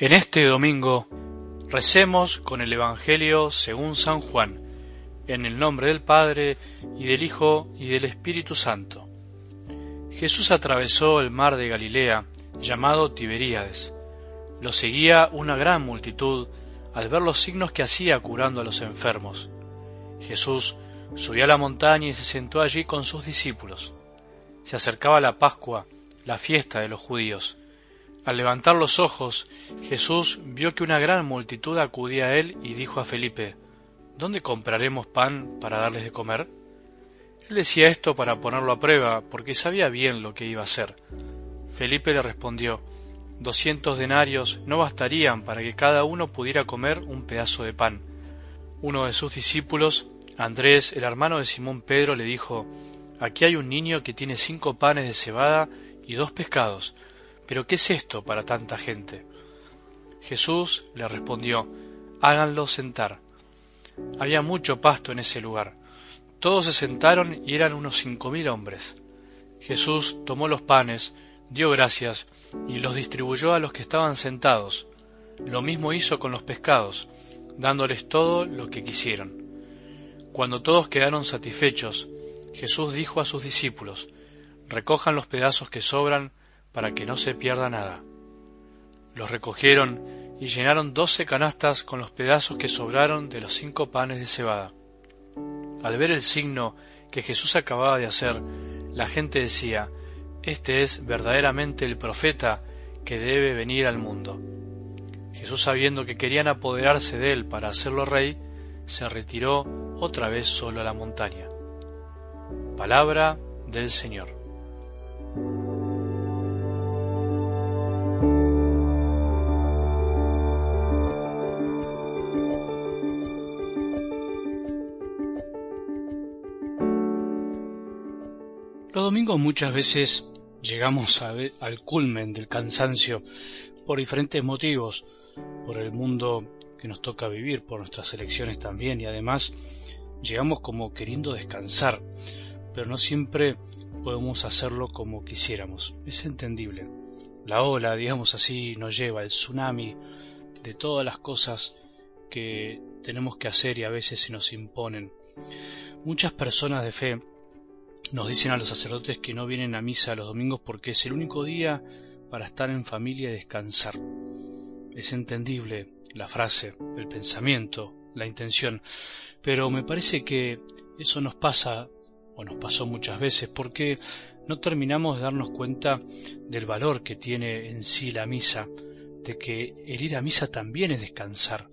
En este domingo recemos con el Evangelio según San Juan, en el nombre del Padre y del Hijo y del Espíritu Santo. Jesús atravesó el mar de Galilea, llamado Tiberíades. Lo seguía una gran multitud al ver los signos que hacía curando a los enfermos. Jesús subió a la montaña y se sentó allí con sus discípulos. Se acercaba la Pascua, la fiesta de los judíos. Al levantar los ojos, Jesús vio que una gran multitud acudía a él y dijo a Felipe, ¿Dónde compraremos pan para darles de comer? Él decía esto para ponerlo a prueba, porque sabía bien lo que iba a hacer. Felipe le respondió, Doscientos denarios no bastarían para que cada uno pudiera comer un pedazo de pan. Uno de sus discípulos, Andrés, el hermano de Simón Pedro, le dijo, Aquí hay un niño que tiene cinco panes de cebada y dos pescados, pero ¿qué es esto para tanta gente? Jesús le respondió, Háganlo sentar. Había mucho pasto en ese lugar. Todos se sentaron y eran unos cinco mil hombres. Jesús tomó los panes, dio gracias y los distribuyó a los que estaban sentados. Lo mismo hizo con los pescados, dándoles todo lo que quisieron. Cuando todos quedaron satisfechos, Jesús dijo a sus discípulos, recojan los pedazos que sobran para que no se pierda nada. Los recogieron y llenaron doce canastas con los pedazos que sobraron de los cinco panes de cebada. Al ver el signo que Jesús acababa de hacer, la gente decía, Este es verdaderamente el profeta que debe venir al mundo. Jesús, sabiendo que querían apoderarse de él para hacerlo rey, se retiró otra vez solo a la montaña. Palabra del Señor. Los domingos muchas veces llegamos al culmen del cansancio por diferentes motivos, por el mundo que nos toca vivir, por nuestras elecciones también, y además llegamos como queriendo descansar, pero no siempre podemos hacerlo como quisiéramos. Es entendible. La ola, digamos así, nos lleva, el tsunami de todas las cosas que tenemos que hacer y a veces se nos imponen. Muchas personas de fe nos dicen a los sacerdotes que no vienen a misa los domingos porque es el único día para estar en familia y descansar. Es entendible la frase, el pensamiento, la intención, pero me parece que eso nos pasa o nos pasó muchas veces porque no terminamos de darnos cuenta del valor que tiene en sí la misa, de que el ir a misa también es descansar,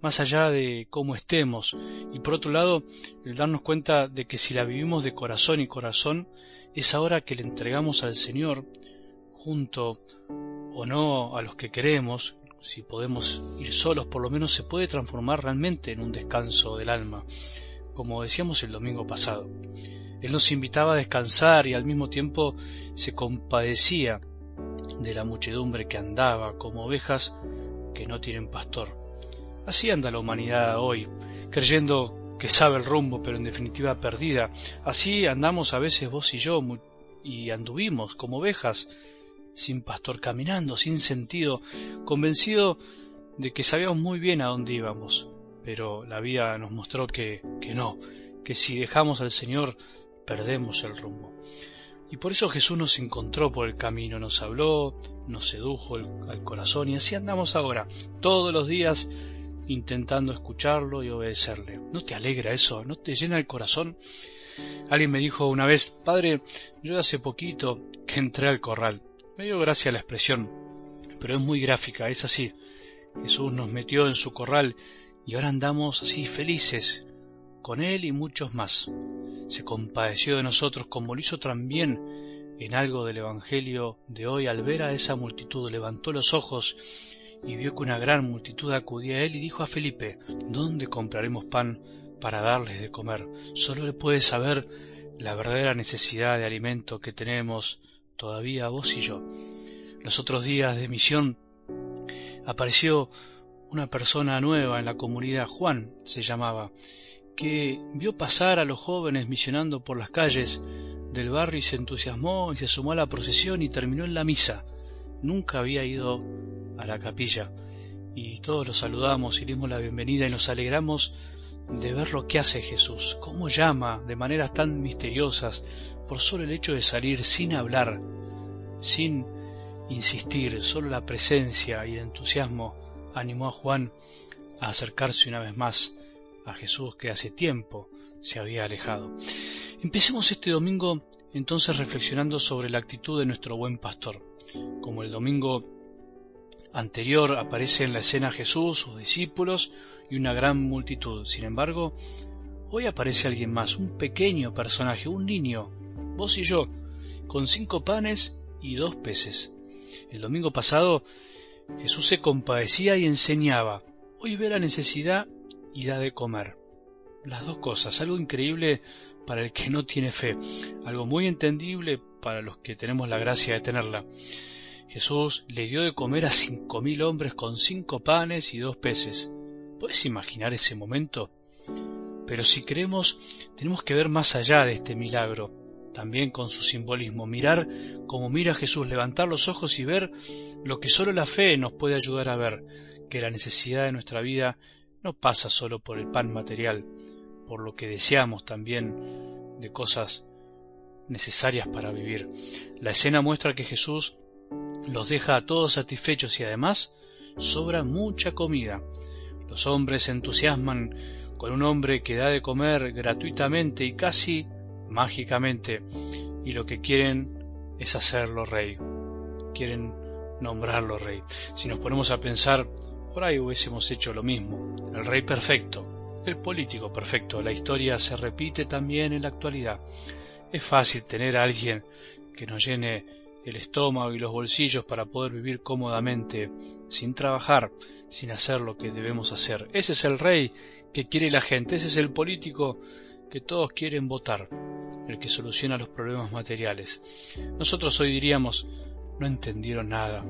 más allá de cómo estemos, y por otro lado, el darnos cuenta de que si la vivimos de corazón y corazón, es ahora que le entregamos al Señor, junto o no a los que queremos, si podemos ir solos, por lo menos se puede transformar realmente en un descanso del alma, como decíamos el domingo pasado. Él nos invitaba a descansar y al mismo tiempo se compadecía de la muchedumbre que andaba como ovejas que no tienen pastor. Así anda la humanidad hoy, creyendo que sabe el rumbo, pero en definitiva perdida. Así andamos a veces vos y yo, y anduvimos como ovejas sin pastor, caminando sin sentido, convencido de que sabíamos muy bien a dónde íbamos, pero la vida nos mostró que, que no, que si dejamos al Señor perdemos el rumbo. Y por eso Jesús nos encontró por el camino, nos habló, nos sedujo al corazón y así andamos ahora, todos los días intentando escucharlo y obedecerle. ¿No te alegra eso? ¿No te llena el corazón? Alguien me dijo una vez, Padre, yo hace poquito que entré al corral me dio gracia la expresión, pero es muy gráfica, es así. Jesús nos metió en su corral y ahora andamos así felices, con Él y muchos más. Se compadeció de nosotros como lo hizo también en algo del Evangelio de hoy al ver a esa multitud. Levantó los ojos y vio que una gran multitud acudía a Él y dijo a Felipe, ¿dónde compraremos pan para darles de comer? Solo le puede saber la verdadera necesidad de alimento que tenemos todavía vos y yo. Los otros días de misión apareció una persona nueva en la comunidad, Juan se llamaba, que vio pasar a los jóvenes misionando por las calles del barrio y se entusiasmó y se sumó a la procesión y terminó en la misa. Nunca había ido a la capilla y todos los saludamos y dimos la bienvenida y nos alegramos de ver lo que hace Jesús, cómo llama de maneras tan misteriosas por solo el hecho de salir sin hablar, sin insistir, solo la presencia y el entusiasmo animó a Juan a acercarse una vez más a Jesús que hace tiempo se había alejado. Empecemos este domingo entonces reflexionando sobre la actitud de nuestro buen pastor. Como el domingo anterior aparece en la escena Jesús, sus discípulos y una gran multitud. Sin embargo, hoy aparece alguien más, un pequeño personaje, un niño, vos y yo, con cinco panes y dos peces. El domingo pasado Jesús se compadecía y enseñaba. Hoy ve la necesidad y da de comer. Las dos cosas, algo increíble para el que no tiene fe, algo muy entendible para los que tenemos la gracia de tenerla. Jesús le dio de comer a cinco mil hombres con cinco panes y dos peces. ¿Puedes imaginar ese momento? Pero si creemos, tenemos que ver más allá de este milagro, también con su simbolismo, mirar como mira Jesús, levantar los ojos y ver lo que solo la fe nos puede ayudar a ver, que la necesidad de nuestra vida no pasa solo por el pan material, por lo que deseamos también de cosas necesarias para vivir. La escena muestra que Jesús los deja a todos satisfechos y además sobra mucha comida. Los hombres se entusiasman con un hombre que da de comer gratuitamente y casi mágicamente, y lo que quieren es hacerlo rey. Quieren nombrarlo rey. Si nos ponemos a pensar, por ahí hubiésemos hecho lo mismo. El rey perfecto, el político perfecto. La historia se repite también en la actualidad. Es fácil tener a alguien que nos llene el estómago y los bolsillos para poder vivir cómodamente, sin trabajar, sin hacer lo que debemos hacer. Ese es el rey que quiere la gente, ese es el político que todos quieren votar, el que soluciona los problemas materiales. Nosotros hoy diríamos, no entendieron nada,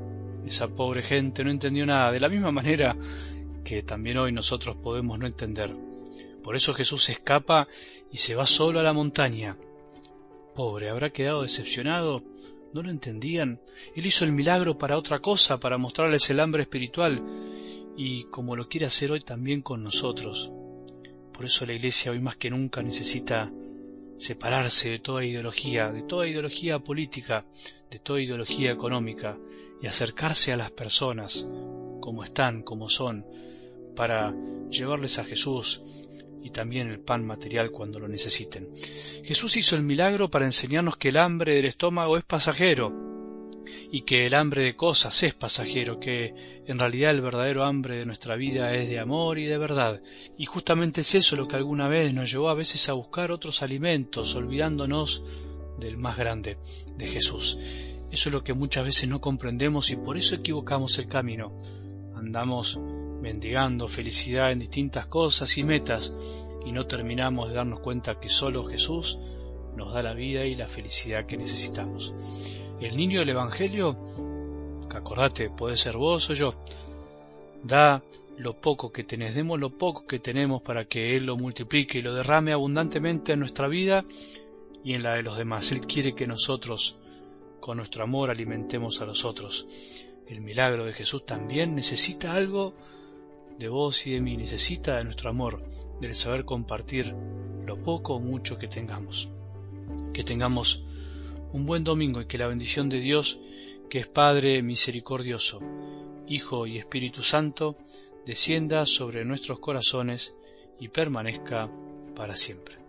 esa pobre gente no entendió nada, de la misma manera que también hoy nosotros podemos no entender. Por eso Jesús escapa y se va solo a la montaña. Pobre, ¿habrá quedado decepcionado? no lo entendían. Él hizo el milagro para otra cosa, para mostrarles el hambre espiritual, y como lo quiere hacer hoy también con nosotros. Por eso la Iglesia hoy más que nunca necesita separarse de toda ideología, de toda ideología política, de toda ideología económica, y acercarse a las personas, como están, como son, para llevarles a Jesús, y también el pan material cuando lo necesiten. Jesús hizo el milagro para enseñarnos que el hambre del estómago es pasajero y que el hambre de cosas es pasajero, que en realidad el verdadero hambre de nuestra vida es de amor y de verdad. Y justamente es eso lo que alguna vez nos llevó a veces a buscar otros alimentos, olvidándonos del más grande, de Jesús. Eso es lo que muchas veces no comprendemos y por eso equivocamos el camino. Andamos mendigando felicidad en distintas cosas y metas y no terminamos de darnos cuenta que solo Jesús nos da la vida y la felicidad que necesitamos. El niño del Evangelio, que acordate, puede ser vos o yo, da lo poco que tenés, demos lo poco que tenemos para que Él lo multiplique y lo derrame abundantemente en nuestra vida y en la de los demás. Él quiere que nosotros, con nuestro amor, alimentemos a los otros. El milagro de Jesús también necesita algo de vos y de mí, necesita de nuestro amor, del saber compartir lo poco o mucho que tengamos. Que tengamos un buen domingo y que la bendición de Dios, que es Padre misericordioso, Hijo y Espíritu Santo, descienda sobre nuestros corazones y permanezca para siempre.